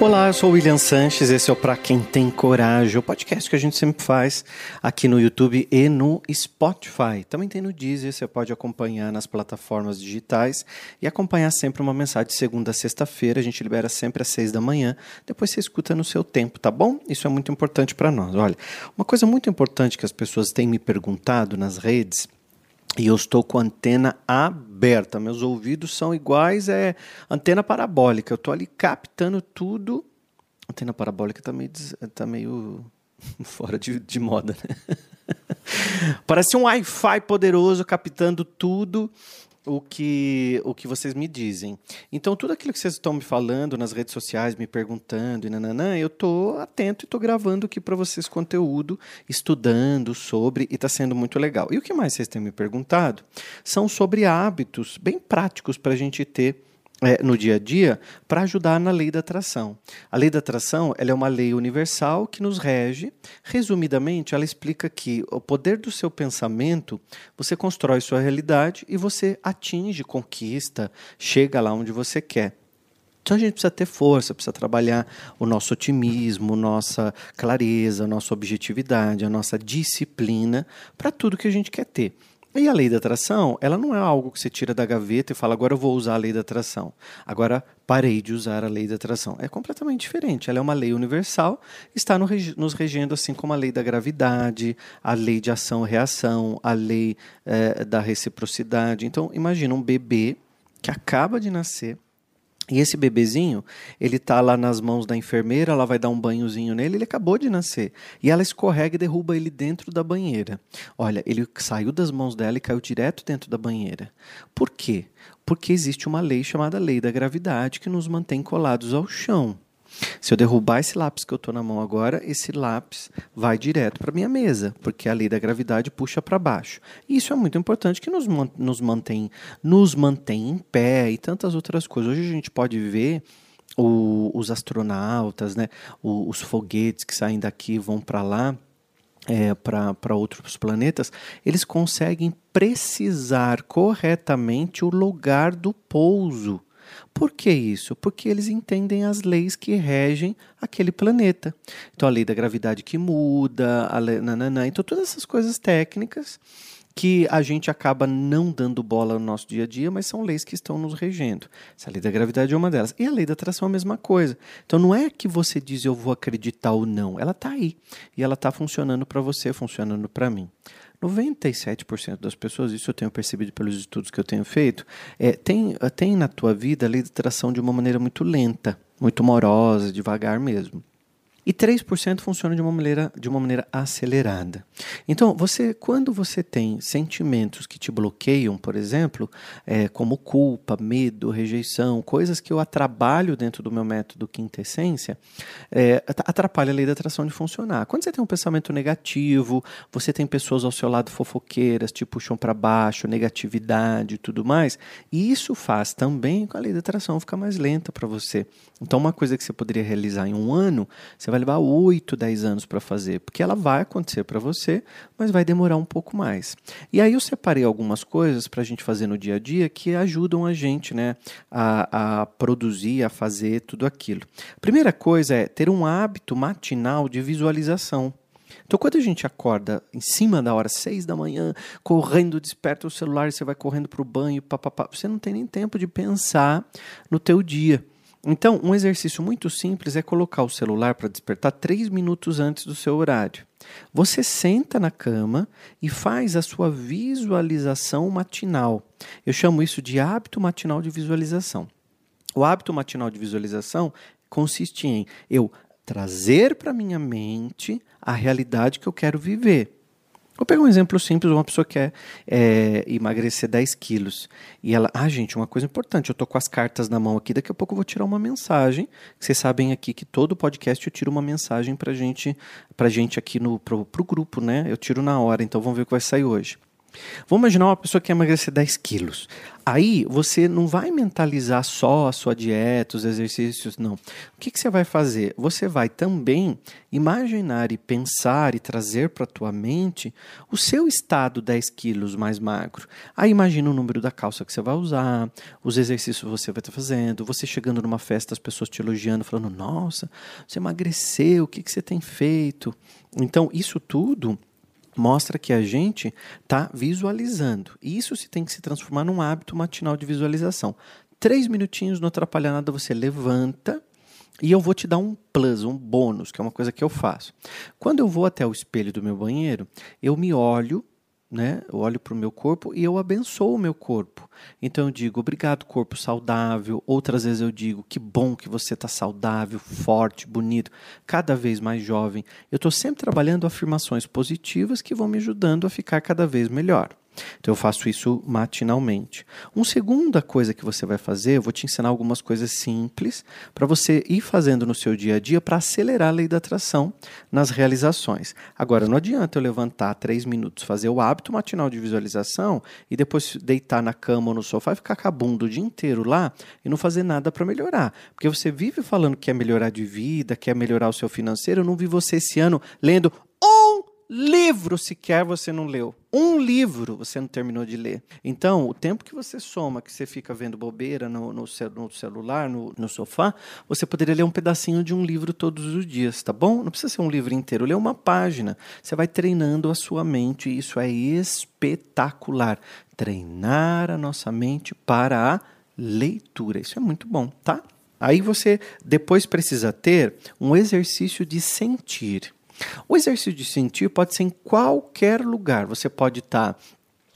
Olá, eu sou o William Sanches, esse é o Pra Quem Tem Coragem, o podcast que a gente sempre faz aqui no YouTube e no Spotify. Também tem no Deezer, você pode acompanhar nas plataformas digitais e acompanhar sempre uma mensagem de segunda a sexta-feira, a gente libera sempre às seis da manhã, depois você escuta no seu tempo, tá bom? Isso é muito importante para nós. Olha, uma coisa muito importante que as pessoas têm me perguntado nas redes e eu estou com a antena aberta. Meus ouvidos são iguais, é antena parabólica. Eu estou ali captando tudo. Antena parabólica está meio, tá meio fora de, de moda, né? Parece um Wi-Fi poderoso captando tudo o que, o que vocês me dizem. Então, tudo aquilo que vocês estão me falando nas redes sociais, me perguntando e nananã, eu estou atento e estou gravando aqui para vocês conteúdo, estudando sobre, e está sendo muito legal. E o que mais vocês têm me perguntado são sobre hábitos bem práticos para a gente ter é, no dia a dia para ajudar na lei da atração. A lei da atração ela é uma lei universal que nos rege. Resumidamente, ela explica que o poder do seu pensamento, você constrói sua realidade e você atinge, conquista, chega lá onde você quer. Então a gente precisa ter força, precisa trabalhar o nosso otimismo, nossa clareza, nossa objetividade, a nossa disciplina para tudo que a gente quer ter. E a lei da atração, ela não é algo que você tira da gaveta e fala, agora eu vou usar a lei da atração. Agora parei de usar a lei da atração. É completamente diferente. Ela é uma lei universal, está nos regendo assim como a lei da gravidade, a lei de ação-reação, a lei é, da reciprocidade. Então, imagina um bebê que acaba de nascer, e esse bebezinho, ele tá lá nas mãos da enfermeira, ela vai dar um banhozinho nele, ele acabou de nascer. E ela escorrega e derruba ele dentro da banheira. Olha, ele saiu das mãos dela e caiu direto dentro da banheira. Por quê? Porque existe uma lei chamada lei da gravidade que nos mantém colados ao chão. Se eu derrubar esse lápis que eu estou na mão agora, esse lápis vai direto para minha mesa, porque a lei da gravidade puxa para baixo. E isso é muito importante que nos, nos, mantém, nos mantém em pé e tantas outras coisas. Hoje a gente pode ver o, os astronautas, né, o, os foguetes que saem daqui vão para lá. É, para outros planetas, eles conseguem precisar corretamente o lugar do pouso. Por que isso? Porque eles entendem as leis que regem aquele planeta. Então, a lei da gravidade que muda, a lei, nananã, então todas essas coisas técnicas que a gente acaba não dando bola no nosso dia a dia, mas são leis que estão nos regendo. Essa lei da gravidade é uma delas. E a lei da atração é a mesma coisa. Então não é que você diz eu vou acreditar ou não. Ela está aí. E ela está funcionando para você, funcionando para mim. 97% das pessoas, isso eu tenho percebido pelos estudos que eu tenho feito, é, tem, tem na tua vida a lei de atração de uma maneira muito lenta, muito morosa, devagar mesmo. E 3% funciona de uma maneira, de uma maneira acelerada. Então, você, quando você tem sentimentos que te bloqueiam, por exemplo, é, como culpa, medo, rejeição, coisas que eu atrabalho dentro do meu método quinta essência, é, atrapalha a lei da atração de funcionar. Quando você tem um pensamento negativo, você tem pessoas ao seu lado fofoqueiras, te puxam para baixo, negatividade e tudo mais, e isso faz também com a lei da atração ficar mais lenta para você. Então, uma coisa que você poderia realizar em um ano, você vai levar 8, 10 anos para fazer, porque ela vai acontecer para você, mas vai demorar um pouco mais. E aí eu separei algumas coisas para a gente fazer no dia a dia que ajudam a gente né, a, a produzir, a fazer tudo aquilo. Primeira coisa é ter um hábito matinal de visualização. Então, quando a gente acorda em cima da hora, seis da manhã, correndo, desperta o celular, você vai correndo para o banho, papapá, você não tem nem tempo de pensar no teu dia. Então, um exercício muito simples é colocar o celular para despertar três minutos antes do seu horário. Você senta na cama e faz a sua visualização matinal. Eu chamo isso de hábito matinal de visualização. O hábito matinal de visualização consiste em eu trazer para minha mente a realidade que eu quero viver. Vou pegar um exemplo simples, uma pessoa quer é, emagrecer 10 quilos. E ela, ah, gente, uma coisa importante, eu tô com as cartas na mão aqui, daqui a pouco eu vou tirar uma mensagem. Vocês sabem aqui que todo podcast eu tiro uma mensagem pra gente, pra gente aqui no pro, pro grupo, né? Eu tiro na hora, então vamos ver o que vai sair hoje. Vamos imaginar uma pessoa que quer emagrecer 10 quilos. Aí você não vai mentalizar só a sua dieta, os exercícios, não. O que, que você vai fazer? Você vai também imaginar e pensar e trazer para a tua mente o seu estado 10 quilos mais magro. Aí imagina o número da calça que você vai usar, os exercícios que você vai estar fazendo, você chegando numa festa, as pessoas te elogiando, falando, nossa, você emagreceu, o que, que você tem feito? Então, isso tudo mostra que a gente está visualizando. E isso se tem que se transformar num hábito matinal de visualização. Três minutinhos, não atrapalha nada, você levanta e eu vou te dar um plus, um bônus, que é uma coisa que eu faço. Quando eu vou até o espelho do meu banheiro, eu me olho né? Eu olho para o meu corpo e eu abençoo o meu corpo. Então eu digo, obrigado, corpo saudável. Outras vezes eu digo, que bom que você está saudável, forte, bonito, cada vez mais jovem. Eu estou sempre trabalhando afirmações positivas que vão me ajudando a ficar cada vez melhor. Então eu faço isso matinalmente. Uma segunda coisa que você vai fazer, eu vou te ensinar algumas coisas simples para você ir fazendo no seu dia a dia para acelerar a lei da atração nas realizações. Agora, não adianta eu levantar três minutos, fazer o hábito matinal de visualização e depois deitar na cama ou no sofá e ficar cabundo o dia inteiro lá e não fazer nada para melhorar. Porque você vive falando que quer melhorar de vida, quer melhorar o seu financeiro. Eu não vi você esse ano lendo livro sequer você não leu. Um livro você não terminou de ler. Então, o tempo que você soma, que você fica vendo bobeira no, no, no celular, no, no, sofá, você poderia ler um pedacinho de um livro todos os dias, tá bom? Não precisa ser um livro inteiro, lê uma página. Você vai treinando a sua mente e isso é espetacular. Treinar a nossa mente para a leitura. Isso é muito bom, tá? Aí você depois precisa ter um exercício de sentir. O exercício de sentir pode ser em qualquer lugar. Você pode estar tá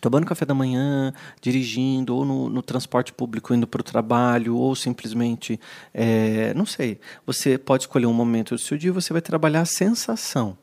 tomando café da manhã, dirigindo, ou no, no transporte público indo para o trabalho, ou simplesmente, é, não sei. Você pode escolher um momento do seu dia e você vai trabalhar a sensação.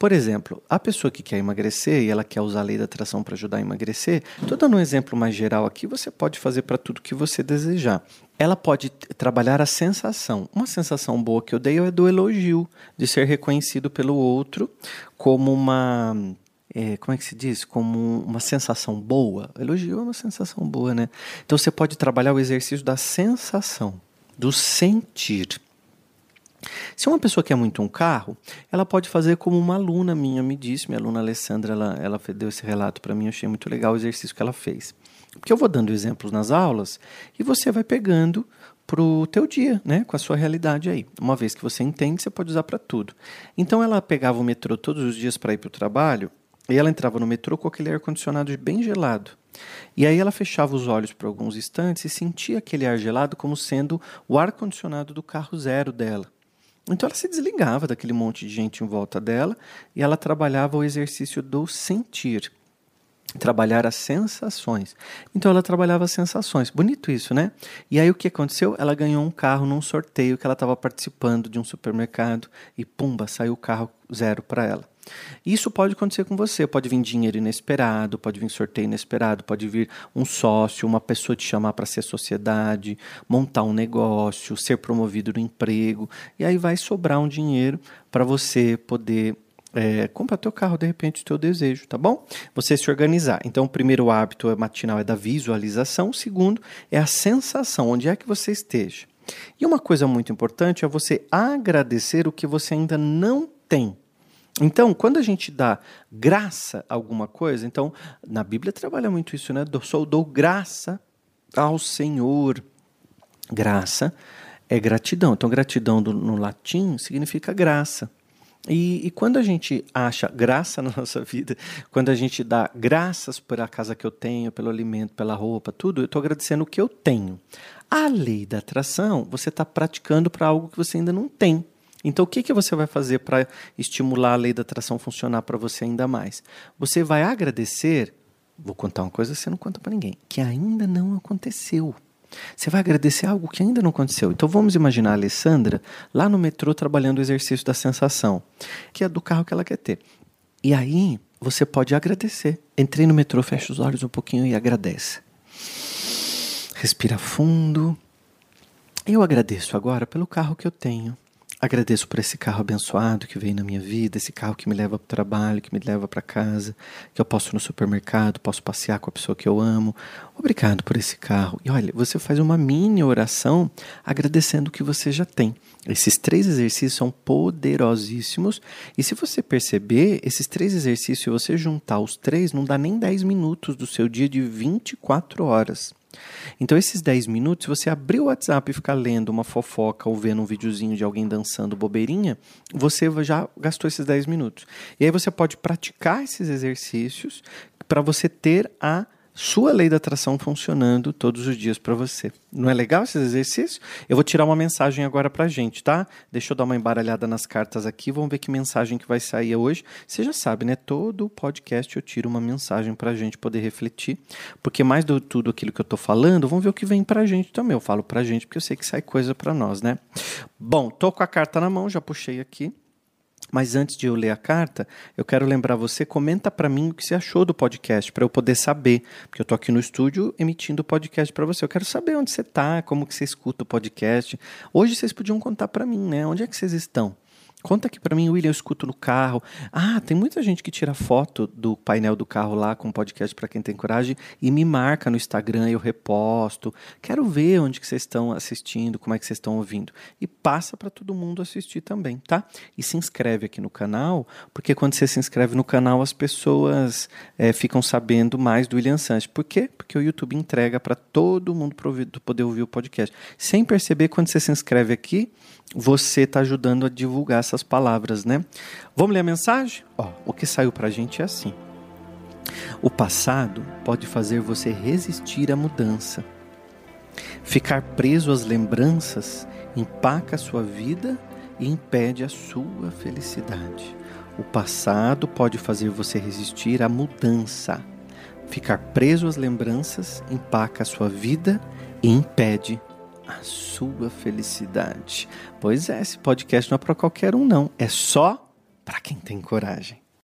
Por exemplo, a pessoa que quer emagrecer e ela quer usar a lei da atração para ajudar a emagrecer, estou dando um exemplo mais geral aqui, você pode fazer para tudo que você desejar. Ela pode trabalhar a sensação. Uma sensação boa que eu dei é do elogio, de ser reconhecido pelo outro como uma é, como é que se diz? Como uma sensação boa. Elogio é uma sensação boa, né? Então você pode trabalhar o exercício da sensação, do sentir. Se uma pessoa quer muito um carro, ela pode fazer como uma aluna minha me disse, minha aluna Alessandra, ela, ela deu esse relato para mim, eu achei muito legal o exercício que ela fez. Porque eu vou dando exemplos nas aulas e você vai pegando para o teu dia, né, com a sua realidade aí. Uma vez que você entende, você pode usar para tudo. Então ela pegava o metrô todos os dias para ir para o trabalho e ela entrava no metrô com aquele ar-condicionado bem gelado. E aí ela fechava os olhos por alguns instantes e sentia aquele ar gelado como sendo o ar-condicionado do carro zero dela. Então ela se desligava daquele monte de gente em volta dela e ela trabalhava o exercício do sentir. Trabalhar as sensações. Então ela trabalhava as sensações. Bonito isso, né? E aí o que aconteceu? Ela ganhou um carro num sorteio que ela estava participando de um supermercado e pumba, saiu o carro zero para ela. Isso pode acontecer com você. Pode vir dinheiro inesperado, pode vir sorteio inesperado, pode vir um sócio, uma pessoa te chamar para ser sociedade, montar um negócio, ser promovido no emprego. E aí vai sobrar um dinheiro para você poder é, comprar teu carro, de repente, o teu desejo, tá bom? Você se organizar. Então, o primeiro hábito matinal é da visualização, o segundo é a sensação, onde é que você esteja. E uma coisa muito importante é você agradecer o que você ainda não tem. Então, quando a gente dá graça a alguma coisa, então, na Bíblia trabalha muito isso, né? Eu sou dou graça ao Senhor. Graça é gratidão. Então, gratidão do, no latim significa graça. E, e, quando a gente acha graça na nossa vida, quando a gente dá graças por a casa que eu tenho, pelo alimento, pela roupa, tudo, eu estou agradecendo o que eu tenho. A lei da atração, você está praticando para algo que você ainda não tem. Então, o que, que você vai fazer para estimular a lei da atração funcionar para você ainda mais? Você vai agradecer, vou contar uma coisa que você não conta para ninguém, que ainda não aconteceu. Você vai agradecer algo que ainda não aconteceu. Então vamos imaginar a Alessandra lá no metrô trabalhando o exercício da sensação, que é do carro que ela quer ter. E aí você pode agradecer. Entrei no metrô, fecha os olhos um pouquinho e agradece. Respira fundo. Eu agradeço agora pelo carro que eu tenho. Agradeço por esse carro abençoado que veio na minha vida, esse carro que me leva para o trabalho, que me leva para casa, que eu posso ir no supermercado, posso passear com a pessoa que eu amo. Obrigado por esse carro. E olha, você faz uma mini oração agradecendo o que você já tem. Esses três exercícios são poderosíssimos. E se você perceber, esses três exercícios, se você juntar os três, não dá nem 10 minutos do seu dia de 24 horas. Então, esses 10 minutos, você abrir o WhatsApp e ficar lendo uma fofoca ou vendo um videozinho de alguém dançando bobeirinha, você já gastou esses 10 minutos. E aí você pode praticar esses exercícios para você ter a sua lei da atração funcionando todos os dias para você. Não é legal esse exercício? Eu vou tirar uma mensagem agora para a gente, tá? Deixa eu dar uma embaralhada nas cartas aqui, vamos ver que mensagem que vai sair hoje. Você já sabe, né? Todo podcast eu tiro uma mensagem para a gente poder refletir, porque mais do tudo aquilo que eu estou falando, vamos ver o que vem para a gente também. Eu falo para a gente porque eu sei que sai coisa para nós, né? Bom, tô com a carta na mão, já puxei aqui. Mas antes de eu ler a carta, eu quero lembrar você, comenta para mim o que você achou do podcast, para eu poder saber, porque eu tô aqui no estúdio emitindo o podcast para você. Eu quero saber onde você tá, como que você escuta o podcast. Hoje vocês podiam contar para mim, né? Onde é que vocês estão? Conta aqui para mim, William, eu escuto no carro. Ah, tem muita gente que tira foto do painel do carro lá com podcast para quem tem coragem e me marca no Instagram, eu reposto. Quero ver onde que vocês estão assistindo, como é que vocês estão ouvindo. E passa para todo mundo assistir também, tá? E se inscreve aqui no canal, porque quando você se inscreve no canal, as pessoas é, ficam sabendo mais do William Sanches. Por quê? Porque o YouTube entrega para todo mundo poder ouvir o podcast. Sem perceber, quando você se inscreve aqui, você está ajudando a divulgar essas palavras, né? Vamos ler a mensagem? Ó, o que saiu para a gente é assim. O passado pode fazer você resistir à mudança. Ficar preso às lembranças empaca a sua vida e impede a sua felicidade. O passado pode fazer você resistir à mudança. Ficar preso às lembranças empaca a sua vida e impede a sua felicidade. Pois é, esse podcast não é para qualquer um, não. É só para quem tem coragem.